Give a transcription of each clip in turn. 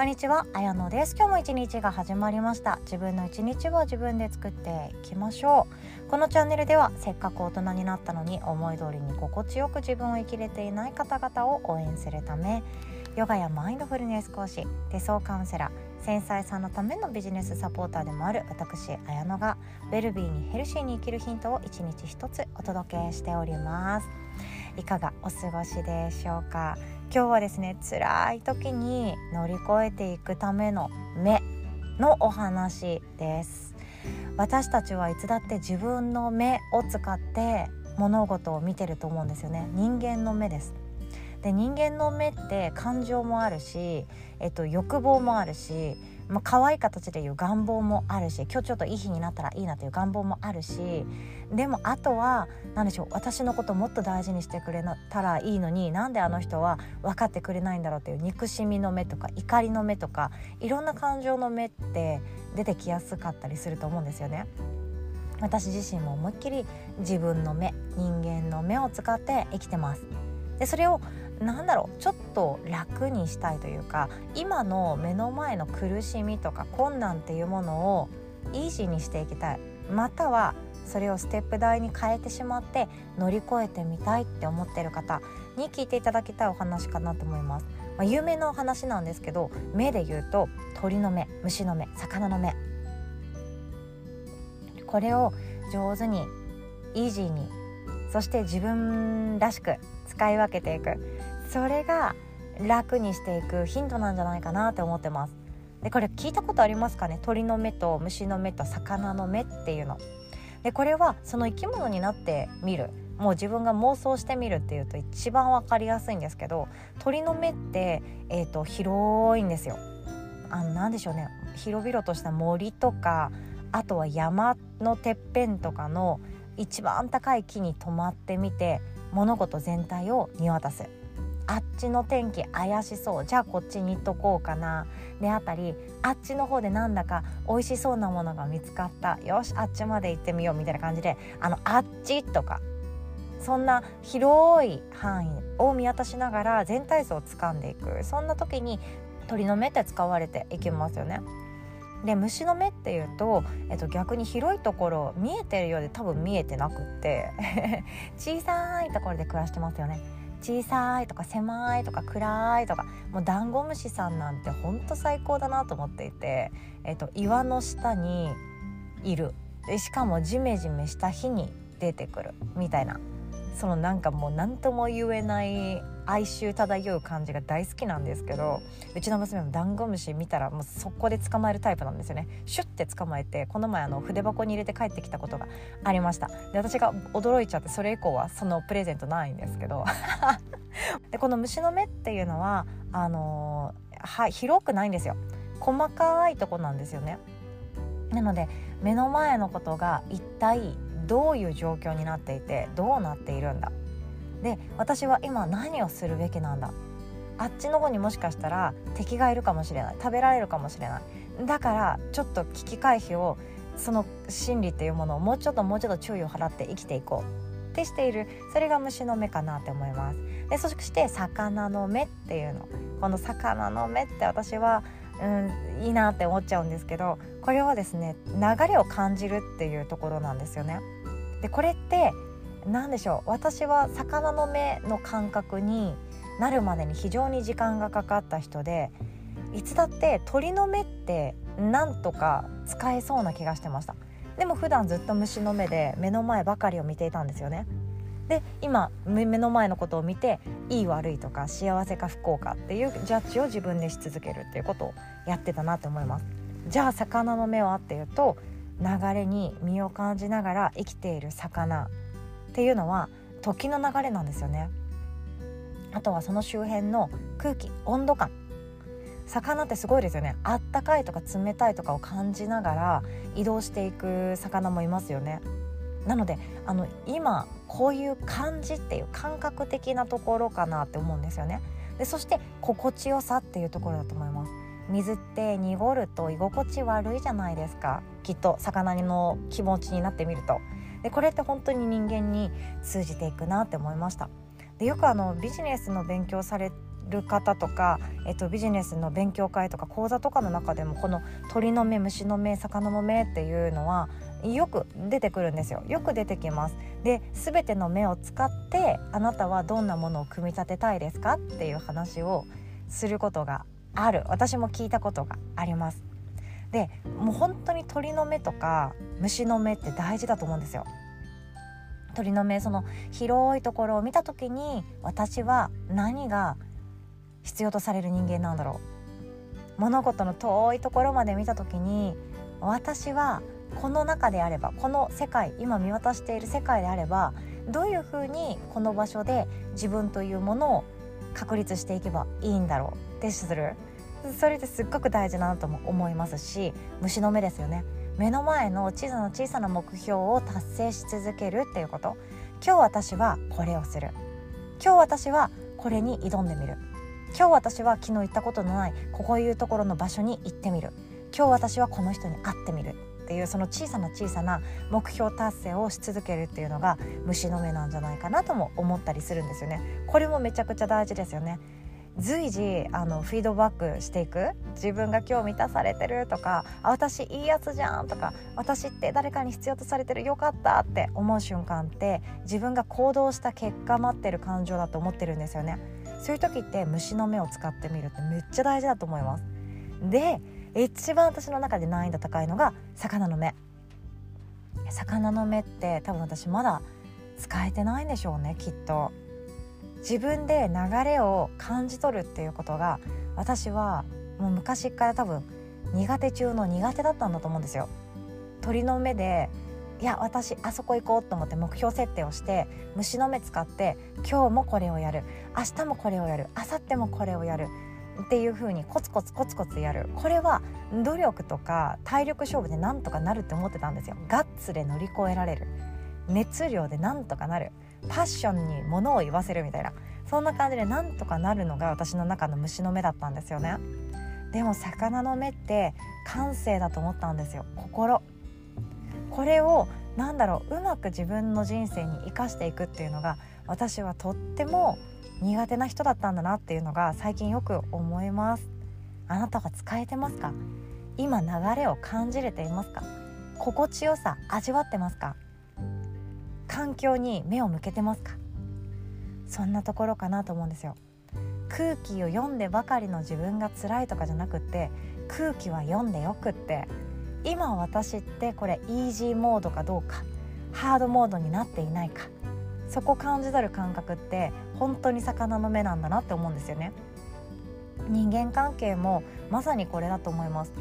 こんにちは、あやのです。今日も一日が始まりました。自分の一日を自分で作っていきましょう。このチャンネルではせっかく大人になったのに思い通りに心地よく自分を生きれていない方々を応援するためヨガやマインドフルネス講師手相カウンセラー繊細さんのためのビジネスサポーターでもある私綾乃がウェルビーにヘルシーに生きるヒントを一日一つお届けしております。いかがお過ごしでしょうか？今日はですね辛い時に乗り越えていくための目のお話です。私たちはいつだって自分の目を使って物事を見てると思うんですよね。人間の目です。で人間の目って感情もあるし、えっと、欲望もあるしまあ、可愛い形でいう願望もあるし今日ちょっといい日になったらいいなという願望もあるしでもあとは何でしょう私のこともっと大事にしてくれたらいいのになんであの人は分かってくれないんだろうっていう憎しみの目とか怒りの目とかいろんな感情の目って出てきやすかったりすると思うんですよね。私自身も思いっきり自分の目人間の目を使って生きてますでそれをなんだろうちょっと楽にしたいというか今の目の前の苦しみとか困難っていうものをイージーにしていきたい。またはそれをステップ台に変えてしまって乗り越えてみたいって思ってる方に聞いていただきたいお話かなと思います、まあ、有名なお話なんですけど目で言うと鳥の目虫の目魚の目。これを上手にイージーにそして自分らしく使い分けていく。それが楽にしていくヒントなんじゃないかなって思ってます。でこれ聞いたことありますかね？鳥の目と虫の目と魚の目っていうの。でこれはその生き物になってみる。もう自分が妄想してみるっていうと一番分かりやすいんですけど鳥の目って、えーと、広いんですよ。あの何でしょうね。広々とした森とかあとは山のてっぺんとかの一番高い木に止まってみて物事全体を見渡す。あっちの天気怪しそう。じゃあこっちに行っとこうかな。であったりあっちの方でなんだか美味しそうなものが見つかった。よしあっちまで行ってみよう。みたいな感じであのあっちとかそんな広い範囲を見渡しながら全体像を掴んでいく。そんな時に鳥の目って使われていきますよね。で虫の目っていうと、えっと、逆に広いところ見えてるようで多分見えてなくって。小さいところで暮らしてますよね。小さいとか狭いとか暗いとかもうダンゴムシさんなんてほんと最高だなと思っていて、えっと、岩の下にいる。でしかもジメジメした日に出てくるみたいな。そのなんかもう何とも言えない哀愁漂う感じが大好きなんですけどうちの娘もダンゴムシ見たらもう速攻で捕まえるタイプなんですよね。シュッて捕まえてこの前あの筆箱に入れて帰ってきたことがありました。で私が驚いちゃってそれ以降はそのプレゼントないんですけど。でこの虫の目っていうのはあのー、は広くないんですよ。細かいとこなんですよね。なので目の前のことが一体どういう状況になっていてどうなっているんだ。で私は今何をするべきなんだ？あっちの方にもしかしたら敵がいるかもしれない。食べられるかもしれない。だからちょっと危機回避をその心理っていうものをもうちょっともうちょっと注意を払って生きていこう。ってしている。それが虫の目かなって思います。でそして魚の目っていうの。この魚の目って私はうんいいなって思っちゃうんですけどこれはですね流れを感じるっていうところなんですよね。でこれって何でしょう私は魚の目の感覚になるまでに非常に時間がかかった人でいつだって鳥の目ってなんとか使えそうな気がしてました。でも普段ずっと虫の目で目の前ばかりを見ていたんですよね。で今目の前のことを見ていい悪いとか幸せか不幸かっていうジャッジを自分でし続けるっていうことをやってたなと思います。じゃあ魚の目はっていうと流れに身を感じながら生きている魚っていうのは時の流れなんですよね。あとはその周辺の空気温度感。魚ってすごいですよね。あったかいとか冷たいとかを感じながら移動していく魚もいますよね。なのであの今こういう感じっていう感覚的なところかなって思うんですよね。でそして心地よさっていうところだと思います。水って濁ると居心地悪いじゃないですか。きっと魚の気持ちになってみると。でこれって本当に人間に通じていくなって思いました。でよくあのビジネスの勉強される方とか、えっと、ビジネスの勉強会とか講座とかの中でもこの鳥の目虫の目魚の目っていうのはよく出てくるんですよ。よく出てきます。で全ての目を使ってあなたはどんなものを組み立てたいですかっていう話をすることがある。私も聞いたことがあります。でもう本当に鳥の目とか虫の目って大事だと思うんですよ。鳥の目その広いところを見た時に私は何が必要とされる人間なんだろう。物事の遠いところまで見た時に私はこの中であればこの世界今見渡している世界であればどういうふうにこの場所で自分というものを確立していけばいいんだろうってする。それってすっごく大事なとも思いますし虫の目ですよね。目の前の小さな小さな目標を達成し続けるっていうこと。今日私はこれをする。今日私はこれに挑んでみる。今日私は昨日行ったことのないここいうところの場所に行ってみる。今日私はこの人に会ってみる。っていうその小さな小さな目標達成をし続けるっていうのが虫の目なんじゃないかなとも思ったりするんですよね。これもめちゃくちゃ大事ですよね。随時あのフィードバックしていく。自分が今日満たされてるとかあ私いいやつじゃんとか私って誰かに必要とされてるよかったって思う瞬間って自分が行動した結果待ってる感情だと思ってるんですよね。そういう時って虫の目を使ってみるってめっちゃ大事だと思います。で一番私の中で難易度高いのが魚の目。魚の目って多分私まだ使えてないんでしょうねきっと。自分で流れを感じ取るっていうことが私はもう昔から多分苦手中の苦手だったんだと思うんですよ。鳥の目でいや私あそこ行こうと思って目標設定をして虫の目使って今日もこれをやる。明日もこれをやる。明後日もこれをやる。っていう風にコツコツコツコツやる。これは努力とか体力勝負でなんとかなるって思ってたんですよ。ガッツで乗り越えられる。熱量でなんとかなる。パッションに物を言わせるみたいな。そんな感じでなんとかなるのが私の中の虫の目だったんですよね。でも魚の目って感性だと思ったんですよ。心。これをなんだろううまく自分の人生に生かしていくっていうのが私はとっても苦手な人だったんだなっていうのが最近よく思います。あなたは使えてますか？今流れを感じれていますか？心地よさ味わってますか？環境に目を向けてますか？そんなところかなと思うんですよ。空気を読んでばかりの自分が辛いとかじゃなくって空気は読んでよくって今私ってこれイージーモードかどうかハードモードになっていないかそこ感じ取る感覚って本当に魚の目なんだなって思うんですよね。人間関係もまさにこれだと思います。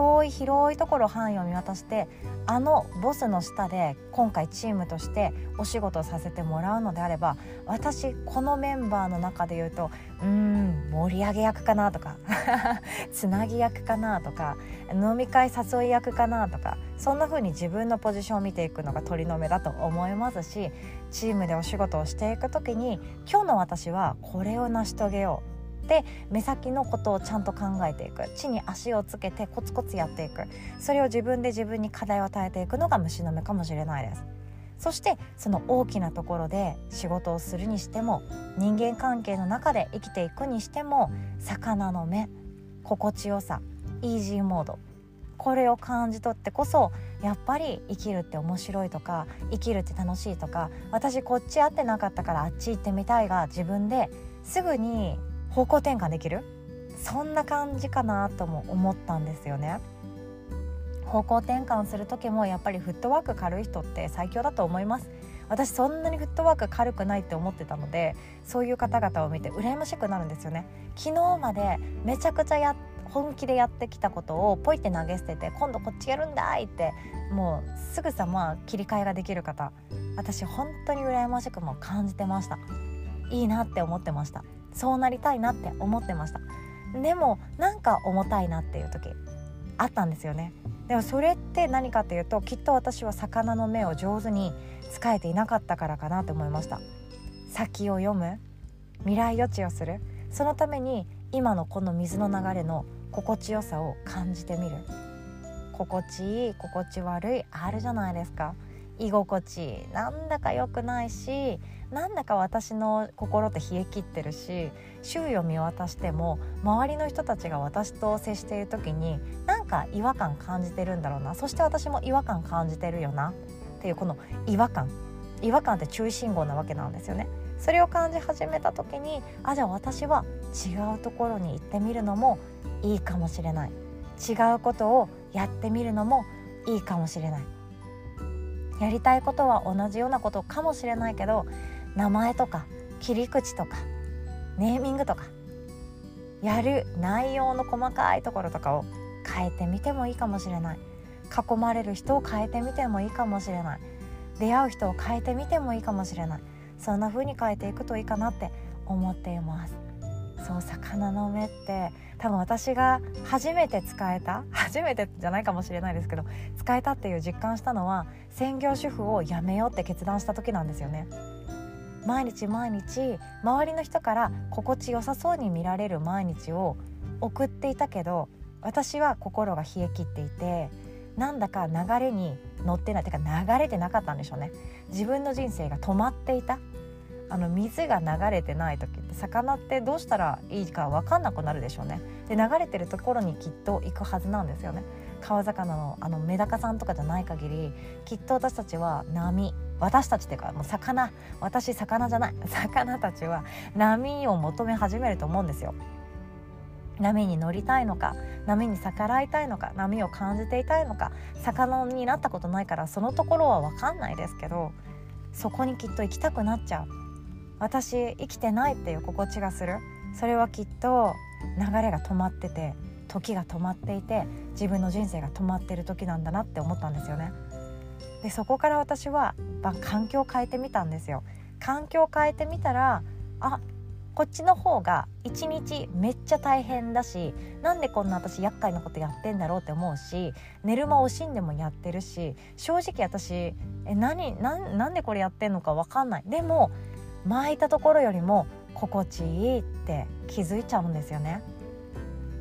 遠い広いところ範囲を見渡してあのボスの下で今回チームとしてお仕事をさせてもらうのであれば私このメンバーの中で言うとうん盛り上げ役かなとか つなぎ役かなとか飲み会誘い役かなとかそんな風に自分のポジションを見ていくのが鳥の目だと思いますしチームでお仕事をしていく時に今日の私はこれを成し遂げようって目先のことをちゃんと考えていく。地に足をつけてコツコツやっていく。それを自分で自分に課題を与えていくのが虫の目かもしれないです。そしてその大きなところで仕事をするにしても人間関係の中で生きていくにしても魚の目心地よさイージーモードこれを感じ取ってこそやっぱり生きるって面白いとか生きるって楽しいとか私こっち合ってなかったからあっち行ってみたいが自分ですぐに方向転換できる？そんな感じかなとも思ったんですよね。方向転換する時もやっぱりフットワーク軽い人って最強だと思います。私そんなにフットワーク軽くないって思ってたのでそういう方々を見て羨ましくなるんですよね。昨日までめちゃくちゃや本気でやってきたことをポイって投げ捨てて今度こっちやるんだいってもうすぐさま切り替えができる方私本当に羨ましくも感じてました。いいなって思ってました。そうなりたいなって思ってました。でもなんか重たいなっていう時あったんですよね。でもそれって何かっていうときっと私は魚の目を上手に使えていなかったからかなと思いました。先を読む未来予知をする。そのために今のこの水の流れの心地よさを感じてみる。心地いい心地悪いあるじゃないですか。居心地なんだか良くないしなんだか私の心って冷え切ってるし周囲を見渡しても周りの人たちが私と接している時になんか違和感感じてるんだろうな。そして私も違和感感じてるよな。っていうこの違和感。違和感って注意信号なわけなんですよね。それを感じ始めた時にあじゃあ私は違うところに行ってみるのもいいかもしれない。違うことをやってみるのもいいかもしれない。やりたいことは同じようなことかもしれないけど名前とか切り口とかネーミングとかやる内容の細かいところとかを変えてみてもいいかもしれない。囲まれる人を変えてみてもいいかもしれない。出会う人を変えてみてもいいかもしれない。そんな風に変えていくといいかなって思っています。そう魚の目って多分私が初めて使えた 初めてじゃないかもしれないですけど使えたっていう実感したのは専業主婦を辞めようって決断した時なんですよね。毎日毎日周りの人から心地よさそうに見られる毎日を送っていたけど私は心が冷え切っていてなんだか流れに乗ってないてか流れてなかったんでしょうね。自分の人生が止まっていた。あの水が流れてない時って魚ってどうしたらいいか分かんなくなるでしょうね。で流れてるところにきっと行くはずなんですよね。川魚のあのメダカさんとかじゃない限りきっと私たちは波私たちっていうかもう魚。私魚じゃない。魚たちは波を求め始めると思うんですよ。波に乗りたいのか波に逆らいたいのか波を感じていたいのか魚になったことないからそのところは分かんないですけどそこにきっと行きたくなっちゃう。私生きてないっていう心地がするそれはきっと流れが止まってて時が止まっていて自分の人生が止まってる時なんだなって思ったんですよね。でそこから私は環境を変えてみたんですよ。環境を変えてみたらあこっちの方が一日めっちゃ大変だしなんでこんな私厄介なことやってんだろうって思うし寝る間惜しんでもやってるし正直私え何なんでこれやってんのか分かんないでも巻いたところよりも心地いいって気づいちゃうんですよね。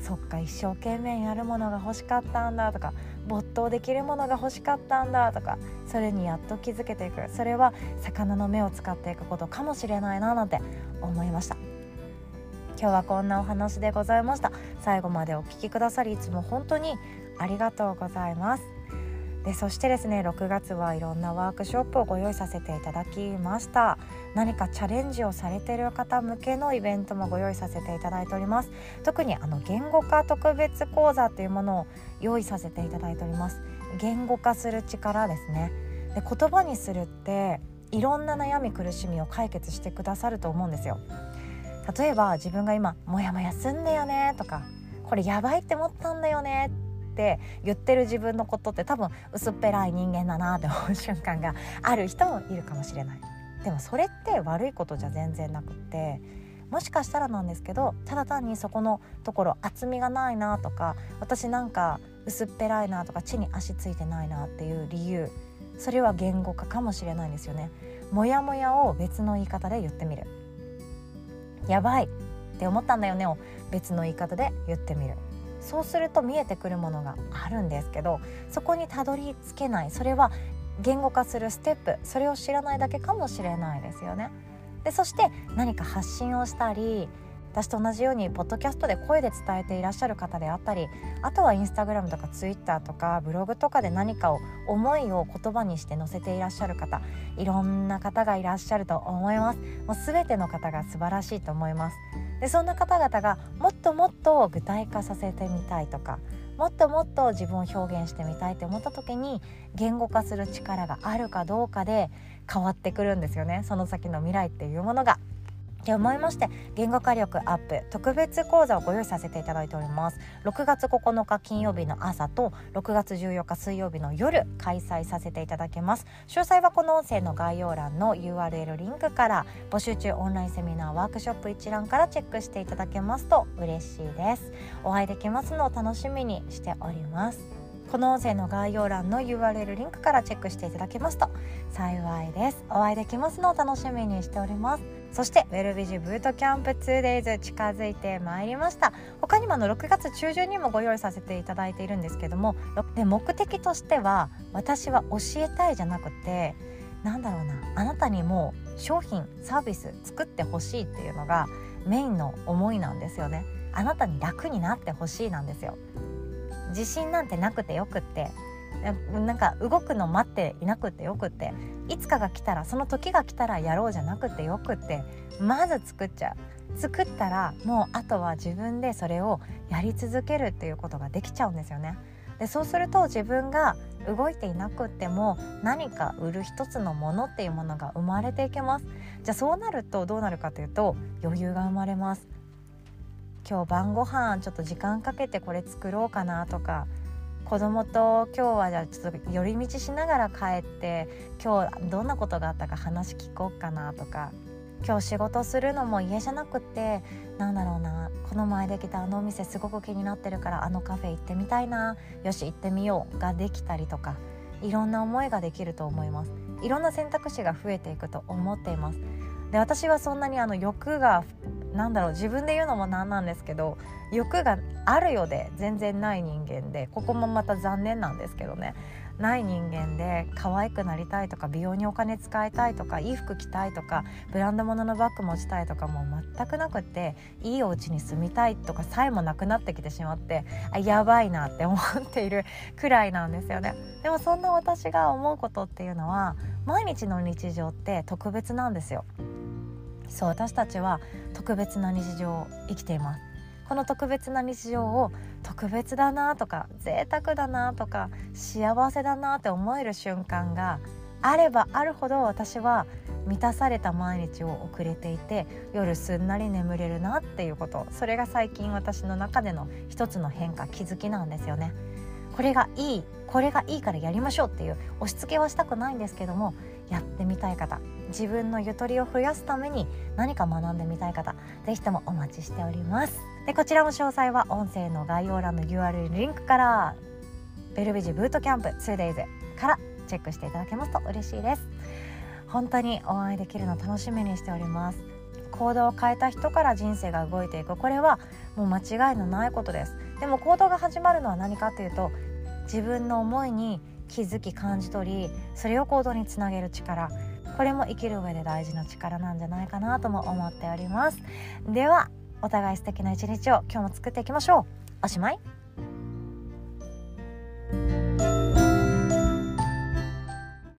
そっか一生懸命やるものが欲しかったんだとか没頭できるものが欲しかったんだとかそれにやっと気づけていく。それは魚の目を使っていくことかもしれないななんて思いました。今日はこんなお話でございました。最後までお聴きくださりいつも本当にありがとうございます。でそしてですね6月はいろんなワークショップをご用意させていただきました。何かチャレンジをされている方向けのイベントもご用意させていただいております。特にあの言語化特別講座というものを用意させていただいております。言語化する力ですね。で言葉にするっていろんな悩み苦しみを解決してくださると思うんですよ。例えば自分が今モヤモヤすんだよねとかこれやばいって思ったんだよねって言ってる自分のことって多分薄っぺらい人間だなって思う 瞬間がある人もいるかもしれない。でもそれって悪いことじゃ全然なくってもしかしたらなんですけどただ単にそこのところ厚みがないなとか私なんか薄っぺらいなとか地に足ついてないなっていう理由それは言語化かもしれないんですよね。モヤモヤを別の言い方で言ってみる。やばいって思ったんだよねを別の言い方で言ってみるそうすると見えてくるものがあるんですけどそこにたどり着けない。それは言語化するステップ。それを知らないだけかもしれないですよね。でそして何か発信をしたり私と同じようにポッドキャストで声で伝えていらっしゃる方であったりあとはインスタグラムとかツイッターとかブログとかで何かを思いを言葉にして載せていらっしゃる方いろんな方がいらっしゃると思います。もう全ての方が素晴らしいと思います。でそんな方々がもっともっと具体化させてみたいとかもっともっと自分を表現してみたいって思った時に言語化する力があるかどうかで変わってくるんですよねその先の未来っていうものが。って思いまして言語化力アップ特別講座をご用意させていただいております。6月9日金曜日の朝と6月14日水曜日の夜開催させていただきます。詳細はこの音声の概要欄の URL リンクから募集中オンラインセミナーワークショップ一覧からチェックしていただけますと嬉しいです。お会いできますのを楽しみにしております。この音声の概要欄の URL リンクからチェックしていただけますと幸いです。お会いできますのを楽しみにしております。そしてウェルビジブートキャンプ 2days 近づいてまいりました。他にもあの6月中旬にもご用意させていただいているんですけどもで目的としては私は教えたいじゃなくてなんだろうなあなたにも商品サービス作ってほしいっていうのがメインの思いなんですよね。あなたに楽になってほしいなんですよ。自信なんてなくてよくって。なんか動くの待っていなくてよくっていつかが来たらその時が来たらやろうじゃなくてよくってまず作っちゃう。作ったらもうあとは自分でそれをやり続けるっていうことができちゃうんですよね。でそうすると自分が動いていなくっても何か売る一つのものっていうものが生まれていけます。じゃあそうなるとどうなるかというと余裕が生まれます。今日晩ご飯ちょっと時間かけてこれ作ろうかなとか子供と今日はじゃあちょっと寄り道しながら帰って今日どんなことがあったか話聞こうかなとか。今日仕事するのも家じゃなくってなんだろうなこの前できたあのお店すごく気になってるからあのカフェ行ってみたいなよし行ってみようができたりとかいろんな思いができると思います。いろんな選択肢が増えていくと思っています。で私はそんなにあの欲がなんだろう自分で言うのもなんなんですけど欲があるようで全然ない人間でここもまた残念なんですけどね。ない人間で可愛くなりたいとか美容にお金使いたいとかいい服着たいとかブランド物のバッグ持ちたいとかもう全くなくていいお家に住みたいとかさえもなくなってきてしまってあやばいなって思っているくらいなんですよね。でもそんな私が思うことっていうのは毎日の日常って特別なんですよ。そう私たちは特別な日常を生きています。この特別な日常を特別だなとか贅沢だなとか幸せだなって思える瞬間があればあるほど私は満たされた毎日を送れていて夜すんなり眠れるなっていうこと。それが最近私の中での一つの変化気づきなんですよね。これがいいこれがいいからやりましょうっていう押し付けはしたくないんですけどもやってみたい方自分のゆとりを増やすために何か学んでみたい方是非ともお待ちしております。でこちらも詳細は音声の概要欄の URL リンクからベルベジブートキャンプ 2days からチェックしていただけますと嬉しいです。本当にお会いできるの楽しみにしております。行動を変えた人から人生が動いていく。これはもう間違いのないことです。でも行動が始まるのは何かというと自分の思いに気づき感じ取りそれを行動につなげる力。これも生きる上で大事な力なんじゃないかなとも思っております。ではお互い素敵な一日を今日も作っていきましょう。おしまい。